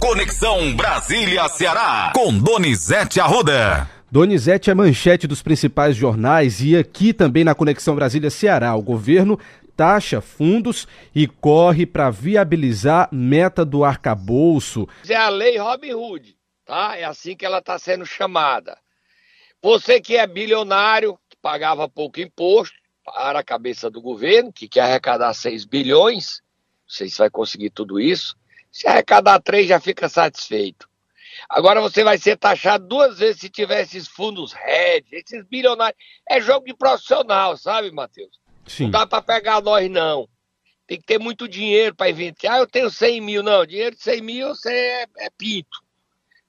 Conexão Brasília-Ceará, com Donizete Arruda. Donizete é manchete dos principais jornais e aqui também na Conexão Brasília-Ceará. O governo taxa fundos e corre para viabilizar meta do arcabouço. É a lei Robin Hood, tá? É assim que ela está sendo chamada. Você que é bilionário, que pagava pouco imposto para a cabeça do governo, que quer arrecadar 6 bilhões, não sei se vai conseguir tudo isso. Se arrecadar 3 já fica satisfeito. Agora você vai ser taxado duas vezes se tiver esses fundos hedge, esses bilionários. É jogo de profissional, sabe, Matheus? Sim. Não dá para pegar nós, não. Tem que ter muito dinheiro para inventar. Ah, eu tenho 100 mil. Não, dinheiro de 100 mil você é, é pinto.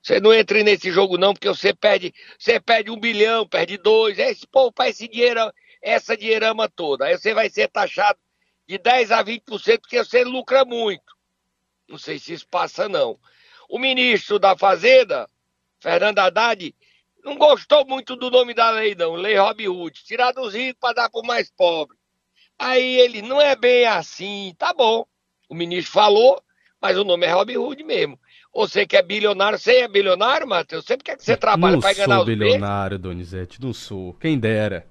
Você não entra nesse jogo, não, porque você perde, você perde um bilhão, perde dois. É esse povo para esse dinheiro, essa dinheirama toda. Aí você vai ser taxado de 10 a 20% porque você lucra muito. Não sei se isso passa, não. O ministro da Fazenda, Fernando Haddad, não gostou muito do nome da lei, não. Lei Robin Hood. Tirar dos ricos para dar para o mais pobre. Aí ele, não é bem assim, tá bom. O ministro falou, mas o nome é Robin Hood mesmo. Você que é bilionário, você é bilionário, Matheus? Sempre quer que você trabalhe para ganhar os Não sou bilionário, Donizete, não sou. Quem dera.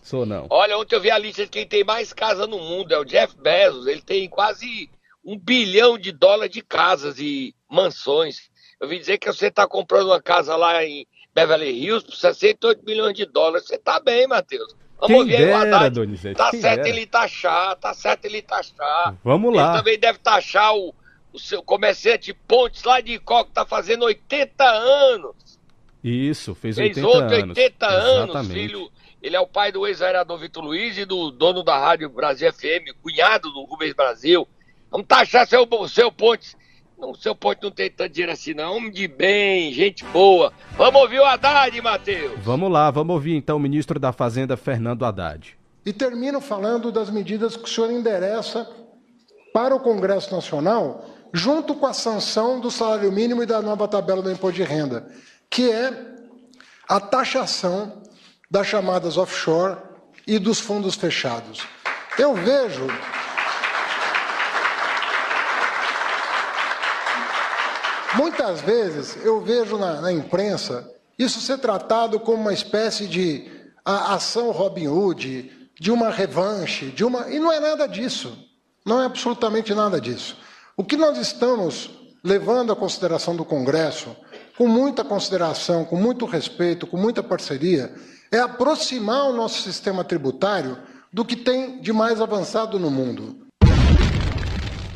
Sou não. Olha, ontem eu vi a lista de quem tem mais casa no mundo, é o Jeff Bezos. Ele tem quase um bilhão de dólares de casas e mansões. Eu vi dizer que você está comprando uma casa lá em Beverly Hills por 68 milhões de dólares. Você está bem, Matheus. Vamos Quem ver dera, Donizete. Tá Quem certo dera. ele taxar, tá certo ele taxar. Vamos lá. Ele também deve taxar o, o seu comerciante Pontes lá de Icó, que tá fazendo 80 anos. Isso, fez, fez 80 outro anos. 80 anos, filho. Ele é o pai do ex-vereador Vitor Luiz e do dono da Rádio Brasil FM, cunhado do Rubens Brasil. Vamos taxar seu, seu Pontes não, o seu Ponte não tem tanto dinheiro assim, não. Homem de bem, gente boa. Vamos ouvir o Haddad, Matheus. Vamos lá, vamos ouvir então o ministro da Fazenda, Fernando Haddad. E termino falando das medidas que o senhor endereça para o Congresso Nacional, junto com a sanção do salário mínimo e da nova tabela do imposto de renda, que é a taxação das chamadas offshore e dos fundos fechados. Eu vejo Muitas vezes eu vejo na, na, imprensa isso ser tratado como uma espécie de ação Robin Hood, de uma revanche, de uma. E não é nada disso. Não é absolutamente nada disso. O que nós estamos levando à consideração do Congresso, com muita consideração, com muito respeito, com muita parceria, é aproximar o nosso sistema tributário do que tem de mais avançado no mundo.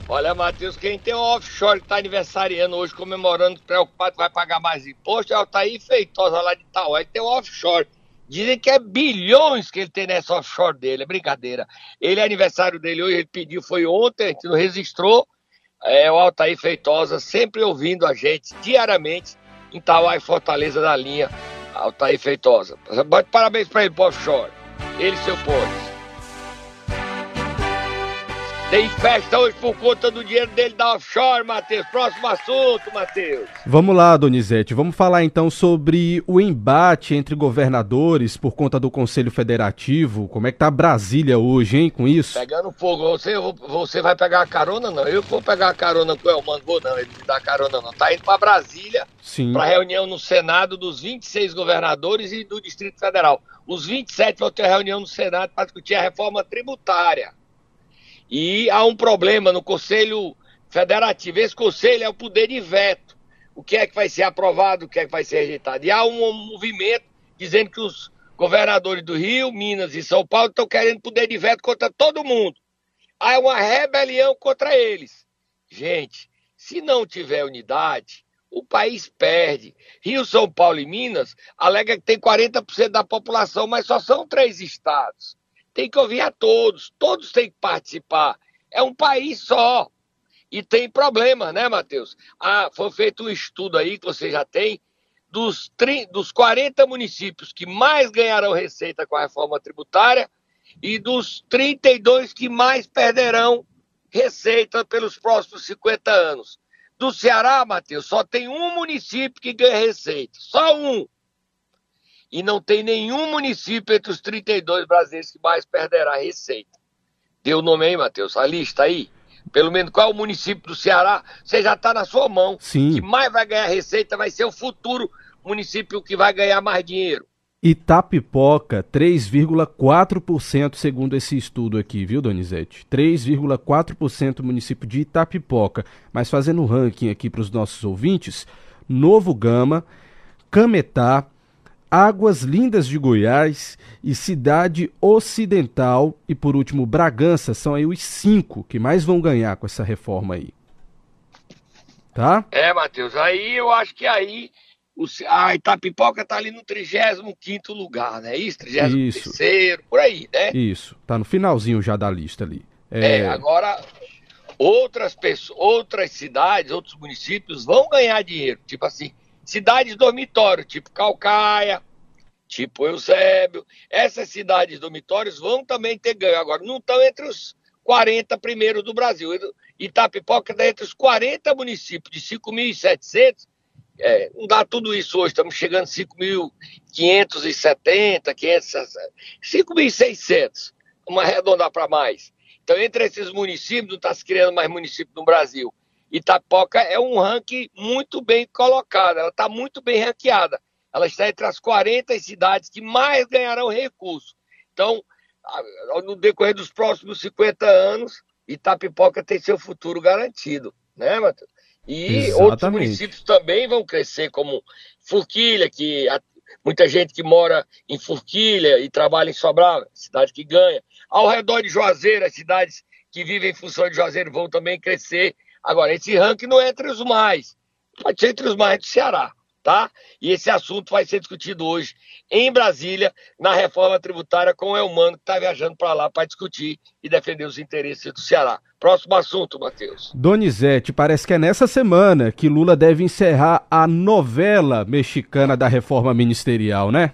Olha, Matheus, quem tem um offshore que está aniversariando hoje, comemorando, preocupado vai pagar mais imposto, é o Altair Feitosa lá de Itaú. Ele tem um offshore. Dizem que é bilhões que ele tem nessa offshore dele, é brincadeira. Ele é aniversário dele hoje, ele pediu, foi ontem, a gente não registrou. É o Altair Feitosa, sempre ouvindo a gente diariamente em Itaú e Fortaleza da linha. Altair Feitosa. Bote parabéns para ele offshore. Ele e seu Pontes. Tem festa hoje por conta do dinheiro dele da offshore, Matheus. Próximo assunto, Matheus. Vamos lá, Donizete. Vamos falar então sobre o embate entre governadores por conta do Conselho Federativo. Como é que tá Brasília hoje, hein, com isso? Pegando fogo. Você, você vai pegar a carona, não? Eu vou pegar a carona com o Elmano, vou não. Ele me dá carona, não. Tá indo para Brasília Sim. para reunião no Senado dos 26 governadores e do Distrito Federal. Os 27 vão ter reunião no Senado para discutir a reforma tributária. E há um problema no Conselho Federativo. Esse conselho é o poder de veto. O que é que vai ser aprovado, o que é que vai ser rejeitado. E há um movimento dizendo que os governadores do Rio, Minas e São Paulo estão querendo poder de veto contra todo mundo. Há uma rebelião contra eles. Gente, se não tiver unidade, o país perde. Rio, São Paulo e Minas alega que tem 40% da população, mas só são três estados tem que ouvir a todos, todos têm que participar. É um país só. E tem problema, né, Matheus? Ah, foi feito um estudo aí que você já tem dos, 30, dos 40 municípios que mais ganharão receita com a reforma tributária e dos 32 que mais perderão receita pelos próximos 50 anos. Do Ceará, Matheus, só tem um município que ganha receita. Só um e não tem nenhum município entre os 32 brasileiros que mais perderá receita. Deu o nome aí, Matheus? A lista aí? pelo menos qual é o município do Ceará, você já está na sua mão. Sim. que mais vai ganhar receita vai ser o futuro município que vai ganhar mais dinheiro. Itapipoca, 3,4% segundo esse estudo aqui, viu, Donizete? 3,4% município de Itapipoca. Mas fazendo um ranking aqui para os nossos ouvintes, Novo Gama, Cametá, Águas Lindas de Goiás e Cidade Ocidental e por último Bragança são aí os cinco que mais vão ganhar com essa reforma aí. Tá? É, Matheus, aí eu acho que aí o, a Itapipoca tá ali no 35 lugar, né? Isso, 33 por aí, né? Isso, tá no finalzinho já da lista ali. É, é agora outras pessoas, outras cidades, outros municípios vão ganhar dinheiro, tipo assim, cidades dormitório, tipo Calcaia, tipo Eusébio. Essas cidades dormitórios vão também ter ganho. Agora, não estão entre os 40 primeiros do Brasil. Itapipoca está entre os 40 municípios de 5.700. É, não dá tudo isso hoje, estamos chegando a 5.570, 5.600. Vamos arredondar para mais. Então, entre esses municípios, não está se criando mais município no Brasil. Itapoca é um ranking muito bem colocado, ela está muito bem ranqueada. Ela está entre as 40 cidades que mais ganharão recursos. Então, no decorrer dos próximos 50 anos, Itapipoca tem seu futuro garantido, né, Matheus? E Exatamente. outros municípios também vão crescer, como Forquilha, que muita gente que mora em Forquilha e trabalha em Sobral, cidade que ganha. Ao redor de Juazeiro, as cidades que vivem em função de Juazeiro vão também crescer. Agora, esse ranking não é entre os mais, pode ser entre os mais do Ceará, tá? E esse assunto vai ser discutido hoje em Brasília, na reforma tributária, com o Elmano, que está viajando para lá para discutir e defender os interesses do Ceará. Próximo assunto, Matheus. Donizete, parece que é nessa semana que Lula deve encerrar a novela mexicana da reforma ministerial, né?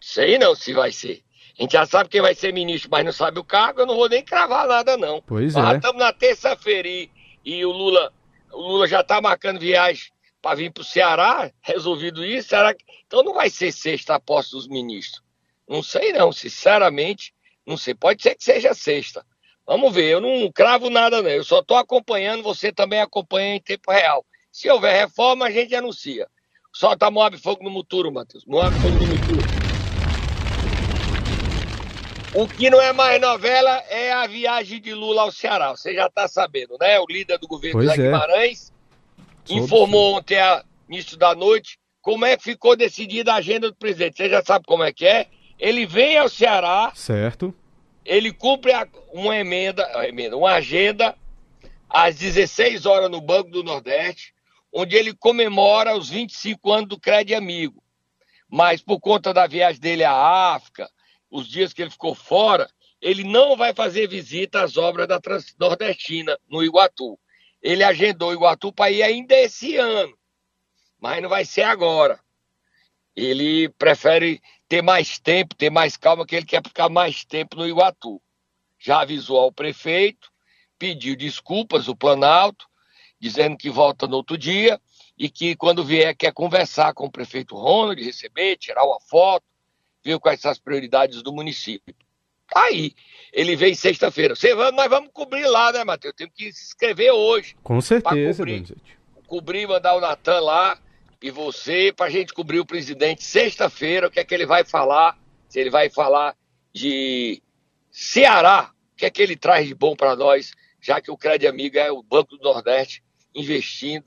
Sei não se vai ser. A gente já sabe quem vai ser ministro, mas não sabe o cargo, eu não vou nem cravar nada, não. Pois Nós é. estamos na terça-feira e e o Lula, o Lula já está marcando viagem para vir para o Ceará, resolvido isso, será que... então não vai ser sexta a posse dos ministros. Não sei não, sinceramente, não sei. Pode ser que seja sexta. Vamos ver, eu não cravo nada não, eu só estou acompanhando, você também acompanha em tempo real. Se houver reforma, a gente anuncia. Solta Moab Fogo no Muturo, Matheus. Moab Fogo no Muturo. O que não é mais novela é a viagem de Lula ao Ceará. Você já está sabendo, né? O líder do governo pois Zé é. Guimarães informou ontem, a, início da noite, como é que ficou decidida a agenda do presidente. Você já sabe como é que é? Ele vem ao Ceará. Certo. Ele cumpre uma emenda, emenda, uma agenda às 16 horas no Banco do Nordeste, onde ele comemora os 25 anos do Crédito Amigo. Mas por conta da viagem dele à África, os dias que ele ficou fora, ele não vai fazer visita às obras da Transnordestina, no Iguatu. Ele agendou o Iguatu para ir ainda esse ano, mas não vai ser agora. Ele prefere ter mais tempo, ter mais calma, que ele quer ficar mais tempo no Iguatu. Já avisou ao prefeito, pediu desculpas o Planalto, dizendo que volta no outro dia e que quando vier quer conversar com o prefeito Ronald, receber, tirar uma foto, ver quais são as prioridades do município. Tá aí. Ele vem sexta-feira. Nós vamos cobrir lá, né, Matheus? Temos que se inscrever hoje. Com certeza, cobrir, cobrir, mandar o Natan lá e você para a gente cobrir o presidente sexta-feira. O que é que ele vai falar? Se ele vai falar de Ceará, o que é que ele traz de bom para nós, já que o Crédito Amigo é o Banco do Nordeste investindo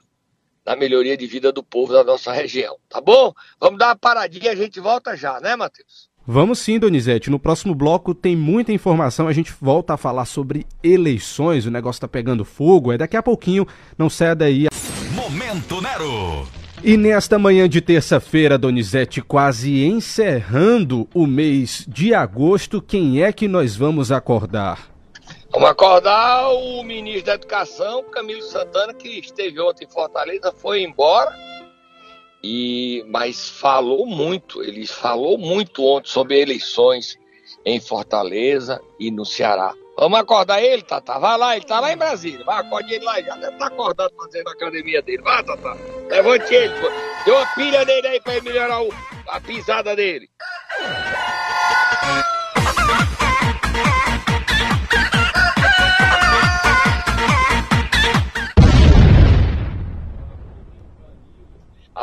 na melhoria de vida do povo da nossa região, tá bom? Vamos dar uma paradinha e a gente volta já, né, Matheus? Vamos sim, Donizete. No próximo bloco tem muita informação. A gente volta a falar sobre eleições. O negócio tá pegando fogo. É daqui a pouquinho. Não saia daí. Momento Nero. E nesta manhã de terça-feira, Donizete, quase encerrando o mês de agosto, quem é que nós vamos acordar? Vamos acordar o ministro da Educação, Camilo Santana, que esteve ontem em Fortaleza, foi embora. E mas falou muito, ele falou muito ontem sobre eleições em Fortaleza e no Ceará. Vamos acordar ele, Tata? Vai lá, ele tá lá em Brasília. Vai, acorde ele lá, já deve estar tá acordado fazendo a academia dele. Vai, Tata. Levante ele. Dê uma pilha nele aí ele melhorar o, a pisada dele.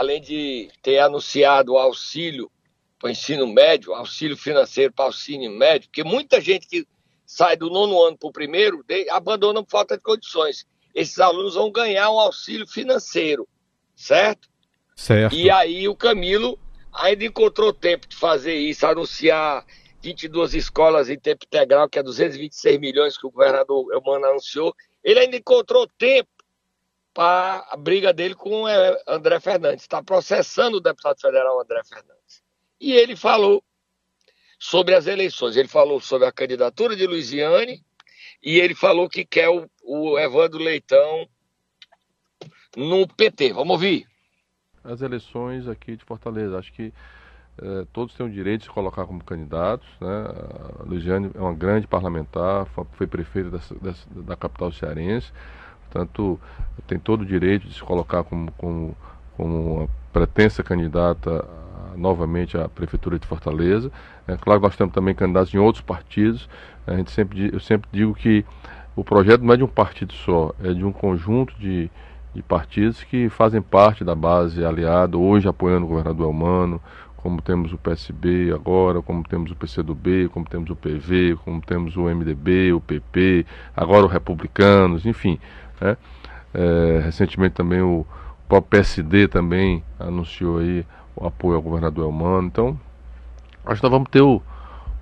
Além de ter anunciado o auxílio para o ensino médio, auxílio financeiro para o ensino médio, porque muita gente que sai do nono ano para o primeiro abandona por falta de condições. Esses alunos vão ganhar um auxílio financeiro, certo? Certo. E aí o Camilo ainda encontrou tempo de fazer isso, anunciar 22 escolas em tempo integral, que é 226 milhões que o governador Eumano anunciou. Ele ainda encontrou tempo para a briga dele com o é, André Fernandes. Está processando o deputado federal André Fernandes. E ele falou sobre as eleições. Ele falou sobre a candidatura de Luiziane e ele falou que quer o, o Evandro Leitão no PT. Vamos ouvir. As eleições aqui de Fortaleza. Acho que eh, todos têm o direito de se colocar como candidatos. Né? A Luiziane é uma grande parlamentar, foi prefeita da capital cearense. Portanto, tem todo o direito de se colocar como, como, como uma pretensa candidata novamente à Prefeitura de Fortaleza. É claro que nós temos também candidatos em outros partidos. A gente sempre, eu sempre digo que o projeto não é de um partido só, é de um conjunto de, de partidos que fazem parte da base aliada, hoje apoiando o governador Elmano, como temos o PSB agora, como temos o PCdoB, como temos o PV, como temos o MDB, o PP, agora o Republicanos, enfim. Né? É, recentemente também o, o próprio PSD também anunciou aí o apoio ao governador Elmano. Então, acho que nós vamos ter o,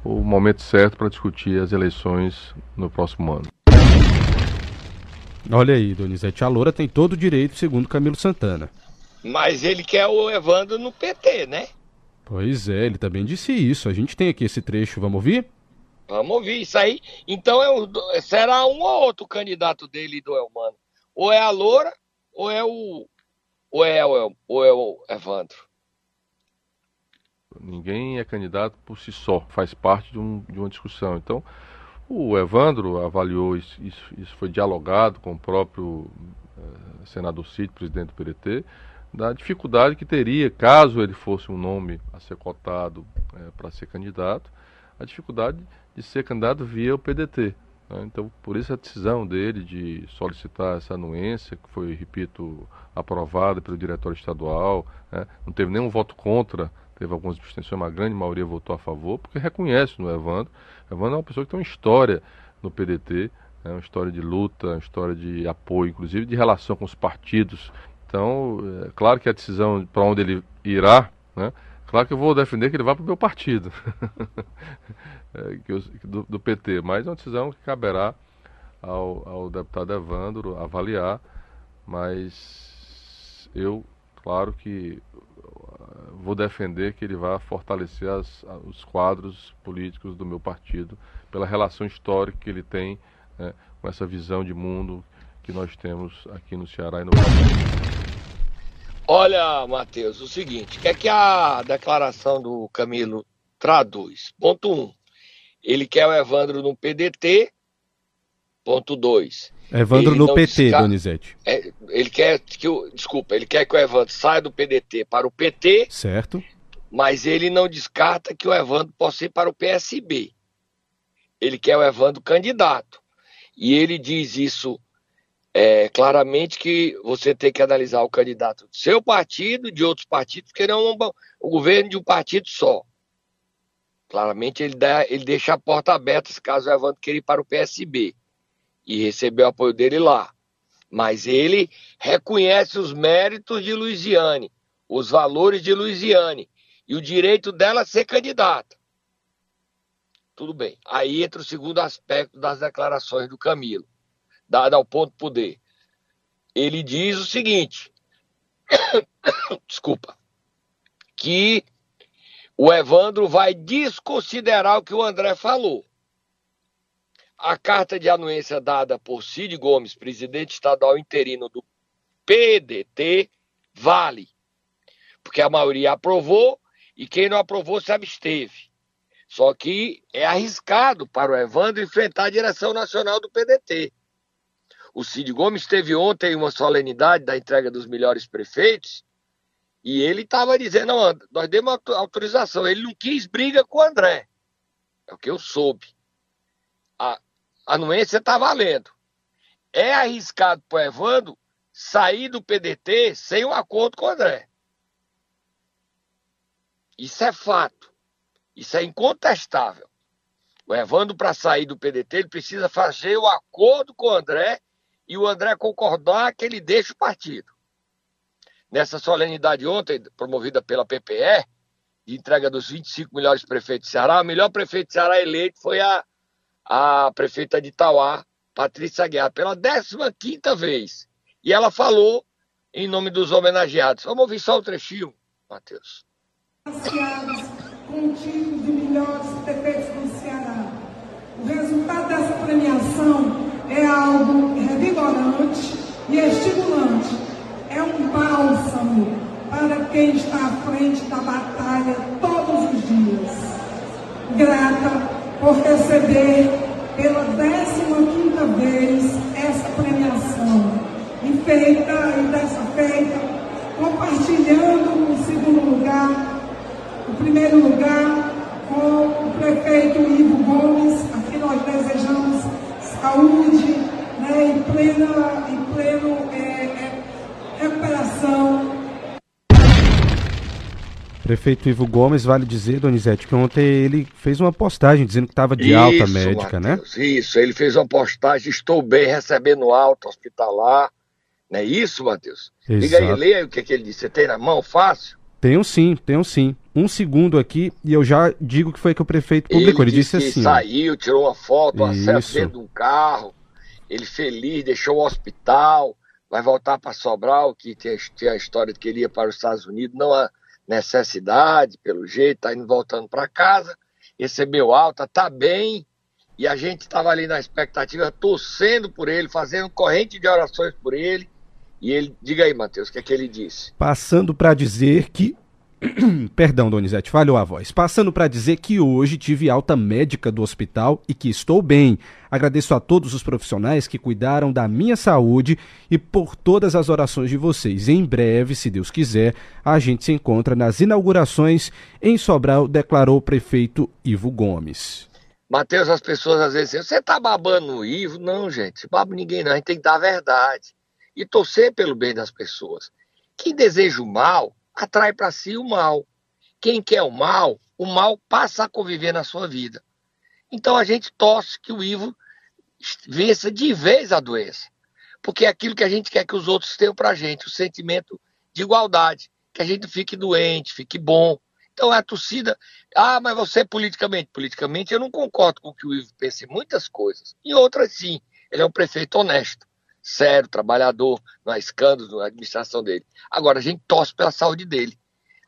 o momento certo para discutir as eleições no próximo ano. Olha aí, Donizete, a Loura tem todo o direito, segundo Camilo Santana. Mas ele quer o Evandro no PT, né? Pois é, ele também disse isso. A gente tem aqui esse trecho, vamos ouvir? Vamos ouvir isso aí. Então é será um ou outro candidato dele do Elmano. Ou é a Loura, ou é o. Ou é o, ou é o Evandro. Ninguém é candidato por si só, faz parte de, um, de uma discussão. Então, o Evandro avaliou isso, isso, isso foi dialogado com o próprio eh, senador Cid, presidente do PDT, da dificuldade que teria, caso ele fosse um nome a ser cotado eh, para ser candidato, a dificuldade de ser candidato via o PDT. Né? Então, por isso a decisão dele de solicitar essa anuência, que foi, repito, aprovada pelo diretório estadual, né? não teve nenhum voto contra, teve algumas abstenções, uma grande maioria votou a favor, porque reconhece no Evandro. Evandro é uma pessoa que tem uma história no PDT, né? uma história de luta, uma história de apoio, inclusive de relação com os partidos. Então, é claro que a decisão para onde ele irá, né? Claro que eu vou defender que ele vá para o meu partido, é, do, do, PT, mas é uma decisão que caberá ao, ao deputado Evandro avaliar, mas eu, claro que uh, vou defender que ele vá fortalecer as, os quadros políticos do meu partido pela relação histórica que ele tem né, com essa visão de mundo que nós temos aqui no Ceará e no Brasil. Olha, Matheus, o seguinte, o que é que a declaração do Camilo traduz? Ponto 1. Um, ele quer o Evandro no PDT. Ponto 2. Evandro ele no PT, desca... Donizete. É, ele quer que o. Desculpa, ele quer que o Evandro saia do PDT para o PT. Certo. Mas ele não descarta que o Evandro possa ir para o PSB. Ele quer o Evandro candidato. E ele diz isso é, claramente que você tem que analisar o candidato do seu partido, de outros partidos, porque não é o governo de um partido só. Claramente ele, dá, ele deixa a porta aberta se caso o Evandro queira ir para o PSB e receber o apoio dele lá. Mas ele reconhece os méritos de Luiziane, os valores de Luiziane e o direito dela ser candidata. Tudo bem. Aí entra o segundo aspecto das declarações do Camilo dada ao ponto poder. Ele diz o seguinte: desculpa, que o Evandro vai desconsiderar o que o André falou. A carta de anuência dada por Cid Gomes, presidente estadual interino do PDT, vale. Porque a maioria aprovou e quem não aprovou se absteve. Só que é arriscado para o Evandro enfrentar a direção nacional do PDT. O Cid Gomes esteve ontem em uma solenidade da entrega dos melhores prefeitos e ele estava dizendo: não, nós demos autorização. Ele não quis briga com o André. É o que eu soube. A anuência está valendo. É arriscado para o Evandro sair do PDT sem um acordo com o André. Isso é fato. Isso é incontestável. O Evandro, para sair do PDT, ele precisa fazer o acordo com o André e o André concordar que ele deixe o partido. Nessa solenidade ontem, promovida pela PPE, de entrega dos 25 melhores prefeitos do Ceará, o melhor prefeito do Ceará eleito foi a, a prefeita de Itauá, Patrícia Guerra, pela 15 vez. E ela falou em nome dos homenageados. Vamos ouvir só o trechinho, Matheus. Com o título de melhores prefeitos do Ceará. O resultado dessa premiação é algo revigorante e estimulante. É um bálsamo para quem está à frente da batalha todos os dias. Grata por receber pela 15 vez essa premiação. E feita, e dessa feita, compartilhando o segundo lugar, o primeiro lugar com o prefeito Ivo Gomes, a quem nós desejamos saúde né, em plena, em pleno é, é, recuperação Prefeito Ivo Gomes, vale dizer, Donizete, que ontem ele fez uma postagem dizendo que estava de isso, alta médica, Mateus, né? Isso, ele fez uma postagem, estou bem, recebendo alta hospitalar. Não é isso, Matheus? Liga aí, leia aí o que, que ele disse. Você tem na mão, fácil? Tenho sim, tenho sim. Um segundo aqui e eu já digo que foi que o prefeito publicou. Ele, ele disse, disse assim. saiu, tirou uma foto, selfie dentro de um carro. Ele feliz, deixou o hospital, vai voltar para Sobral, que tem a história de que ele ia para os Estados Unidos. Não há necessidade, pelo jeito, tá indo voltando para casa, recebeu alta, tá bem, e a gente estava ali na expectativa, torcendo por ele, fazendo corrente de orações por ele. E ele, diga aí, Matheus, o que é que ele disse? Passando para dizer que Perdão, Donizete, falhou a voz. Passando para dizer que hoje tive alta médica do hospital e que estou bem. Agradeço a todos os profissionais que cuidaram da minha saúde e por todas as orações de vocês. Em breve, se Deus quiser, a gente se encontra nas inaugurações em Sobral, declarou o prefeito Ivo Gomes. Mateus, as pessoas às vezes dizem, você tá babando o Ivo? Não, gente, babo ninguém não, a gente tem que dar a verdade. E torcer pelo bem das pessoas. Quem deseja o mal, atrai para si o mal. Quem quer o mal, o mal passa a conviver na sua vida. Então a gente torce que o Ivo vença de vez a doença. Porque é aquilo que a gente quer que os outros tenham para a gente, o sentimento de igualdade, que a gente fique doente, fique bom. Então a torcida, ah, mas você politicamente, politicamente eu não concordo com o que o Ivo pensa em muitas coisas. Em outras sim, ele é um prefeito honesto sério, trabalhador, não há escândalos na administração dele. Agora, a gente torce pela saúde dele.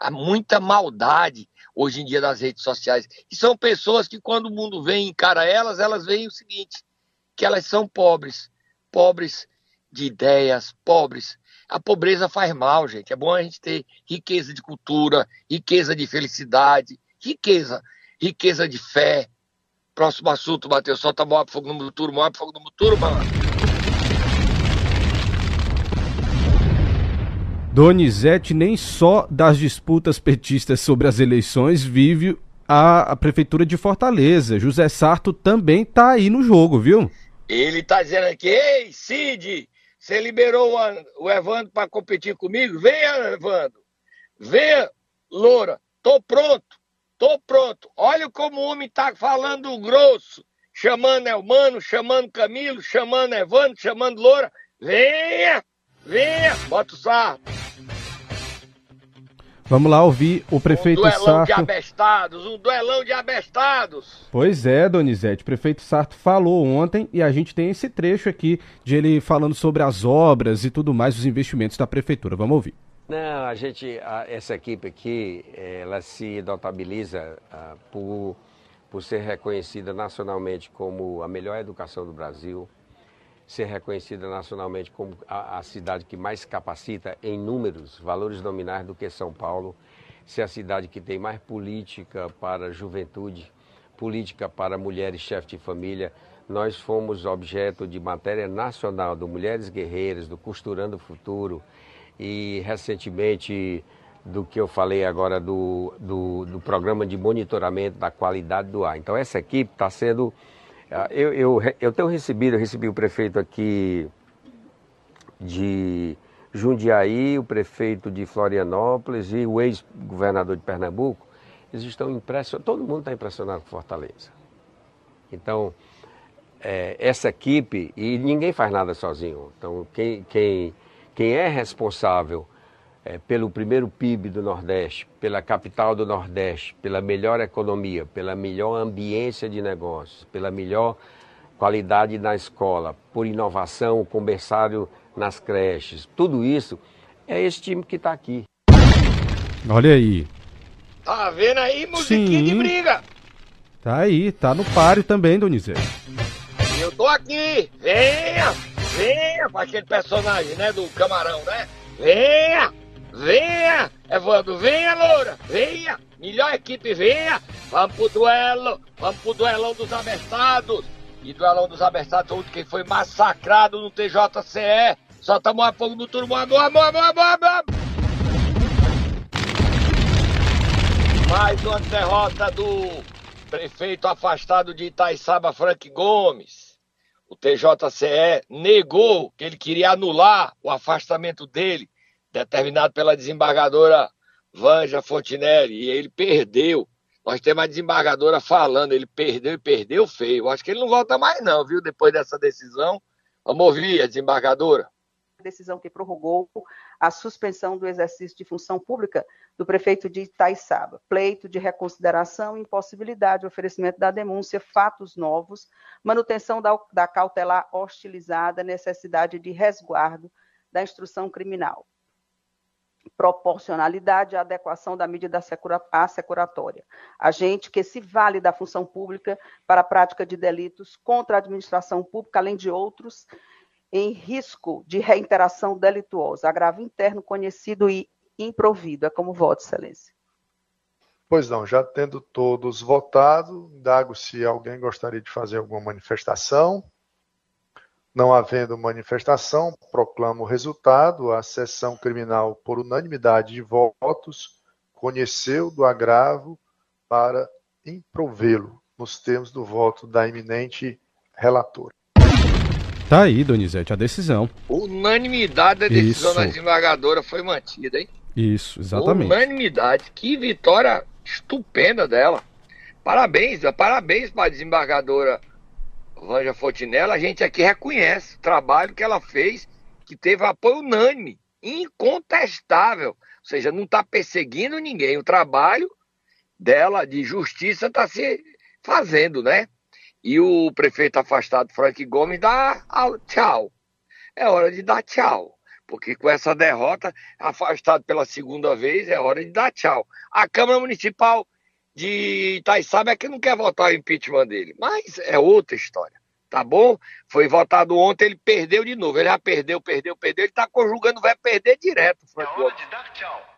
Há muita maldade hoje em dia nas redes sociais. E são pessoas que, quando o mundo vem e encara elas, elas veem o seguinte: que elas são pobres. Pobres de ideias, pobres. A pobreza faz mal, gente. É bom a gente ter riqueza de cultura, riqueza de felicidade, riqueza, riqueza de fé. Próximo assunto, Matheus. Solta Moab Fogo no Muturo, Moab Fogo no Muturo, mano. Donizete nem só das disputas petistas sobre as eleições vive a, a prefeitura de Fortaleza. José Sarto também tá aí no jogo, viu? Ele tá dizendo aqui, ei, Cid, você liberou o, o Evandro para competir comigo? Venha, Evandro. Venha, Loura. Tô pronto. Tô pronto. Olha como o homem tá falando grosso. Chamando Elmano, chamando Camilo, chamando Evandro, chamando Loura. Venha, venha, bota o sarto. Vamos lá ouvir o prefeito Sarto. Um duelão Sarto. de abestados, um duelão de abestados. Pois é, Donizete, o prefeito Sarto falou ontem e a gente tem esse trecho aqui de ele falando sobre as obras e tudo mais, os investimentos da prefeitura. Vamos ouvir. Não, a gente, a, essa equipe aqui, ela se notabiliza uh, por, por ser reconhecida nacionalmente como a melhor educação do Brasil, ser reconhecida nacionalmente como a, a, cidade que mais capacita em números, valores nominais do que São Paulo, ser a cidade que tem mais política para juventude, política para mulheres chefes de família. Nós fomos objeto de matéria nacional do Mulheres Guerreiras, do Costurando o Futuro e recentemente do que eu falei agora do, do, do programa de monitoramento da qualidade do ar. Então essa equipe está sendo eu, eu, eu tenho recebido, eu recebi o prefeito aqui de Jundiaí, o prefeito de Florianópolis e o ex-governador de Pernambuco, eles estão impressionados, todo mundo está impressionado com Fortaleza. Então, é, essa equipe, e ninguém faz nada sozinho. Então, quem, quem, quem é responsável é, pelo primeiro PIB do Nordeste, pela capital do Nordeste, pela melhor economia, pela melhor ambiência de negócios, pela melhor qualidade na escola, por inovação, com berçário nas creches, tudo isso é esse time que está aqui. Olha aí. Tá vendo aí, musiquinha Sim. de briga? Tá aí, tá no páreo também, Donizete. Eu tô aqui, venha, venha, com aquele personagem, né, do camarão, né? Venha, venha, Evandro, venha, Loura, venha, melhor equipe, venha, vamos pro duelo, vamos pro duelão dos abertados. E duelão dos abertados, onde quem foi massacrado no TJCE, só tomou a fogo no turno, amor, amor, amor, amor. Mais uma derrota do prefeito afastado de Itaiçaba, Frank Gomes. O TJCE negou que ele queria anular o afastamento dele, determinado pela desembargadora Vanja Fontinelli, e ele perdeu. Nós temos a desembargadora falando, ele perdeu e perdeu feio. Acho que ele não volta mais não, viu, depois dessa decisão. Vamos ouvir a desembargadora. decisão que prorrogou a suspensão do exercício de função pública do prefeito de Itaiçaba, pleito de reconsideração, impossibilidade de oferecimento da denúncia, fatos novos, manutenção da, da cautelar hostilizada, necessidade de resguardo da instrução criminal, proporcionalidade e adequação da medida assecura- assecuratória. Agente que se vale da função pública para a prática de delitos contra a administração pública, além de outros, em risco de reiteração delituosa, agravo interno conhecido e improvido. É como voto, excelência. Pois não, já tendo todos votado, indago se alguém gostaria de fazer alguma manifestação. Não havendo manifestação, proclamo o resultado. A sessão criminal, por unanimidade de votos, conheceu do agravo para improvê-lo, nos termos do voto da eminente relatora. Tá aí, Donizete, a decisão. Unanimidade da decisão Isso. da desembargadora foi mantida, hein? Isso, exatamente. Unanimidade. Que vitória estupenda dela. Parabéns, parabéns para a desembargadora Vanja Fontinella. A gente aqui reconhece o trabalho que ela fez, que teve apoio unânime, incontestável. Ou seja, não está perseguindo ninguém. O trabalho dela de justiça está se fazendo, né? E o prefeito afastado, Frank Gomes, dá tchau. É hora de dar tchau. Porque com essa derrota, afastado pela segunda vez, é hora de dar tchau. A Câmara Municipal de Itaiçaba é que não quer votar o impeachment dele. Mas é outra história. Tá bom? Foi votado ontem, ele perdeu de novo. Ele já perdeu, perdeu, perdeu. Ele tá conjugando, vai perder direto. Frank Gomes. tchau.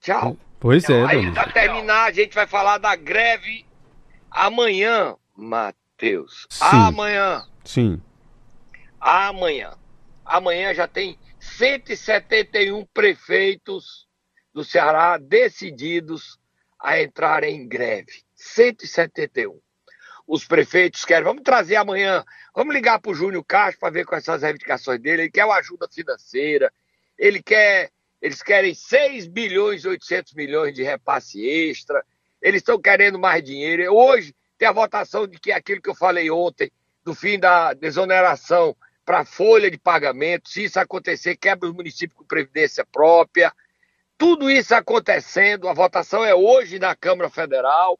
Tchau. Pois é, Aí, pra terminar, a gente vai falar da greve amanhã, Matheus. Sim. Amanhã. Sim. Amanhã. Amanhã já tem 171 prefeitos do Ceará decididos a entrar em greve. 171. Os prefeitos querem. Vamos trazer amanhã. Vamos ligar para o Júnior Castro para ver com essas reivindicações dele. Ele quer uma ajuda financeira. Ele quer. Eles querem 6 bilhões e 800 milhões de repasse extra. Eles estão querendo mais dinheiro. Hoje tem a votação de que aquilo que eu falei ontem, do fim da desoneração para folha de pagamento. Se isso acontecer, quebra os municípios com previdência própria. Tudo isso acontecendo. A votação é hoje na Câmara Federal.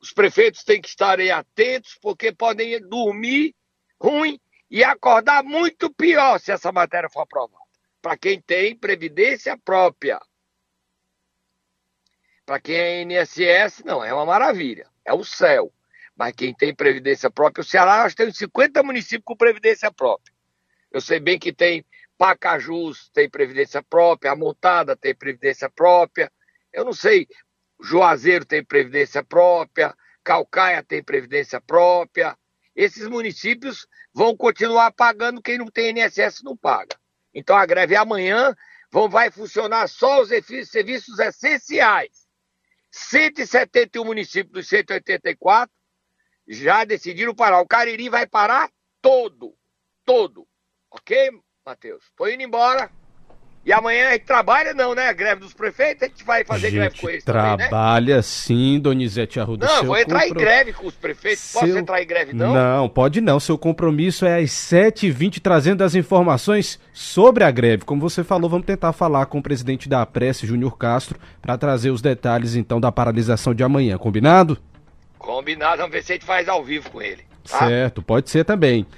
Os prefeitos têm que estarem atentos, porque podem dormir ruim e acordar muito pior se essa matéria for aprovada. Para quem tem previdência própria. Para quem é INSS, não, é uma maravilha. É o céu. Mas quem tem previdência própria, o Ceará, nós temos 50 municípios com previdência própria. Eu sei bem que tem Pacajus, tem previdência própria, a Montada tem previdência própria. Eu não sei, Juazeiro tem previdência própria, Calcaia tem previdência própria. Esses municípios vão continuar pagando, quem não tem INSS não paga. Então a greve é amanhã, vão, vai funcionar só os serviços essenciais. 171 municípios dos 184 já decidiram parar. O Cariri vai parar todo, todo. Ok, Matheus? Tô indo embora. E amanhã a gente trabalha, não, né? A greve dos prefeitos, a gente vai fazer gente greve com eles trabalha também, né? sim, Donizete Arruda. Não, vou entrar compro- em greve com os prefeitos. Posso Seu- entrar em greve, não? Não, pode não. Seu compromisso é às 7h20, trazendo as informações sobre a greve. Como você falou, vamos tentar falar com o presidente da Prece, Júnior Castro, para trazer os detalhes, então, da paralisação de amanhã. Combinado? Combinado, vamos ver se a gente faz ao vivo com ele. Tá? Certo, pode ser também.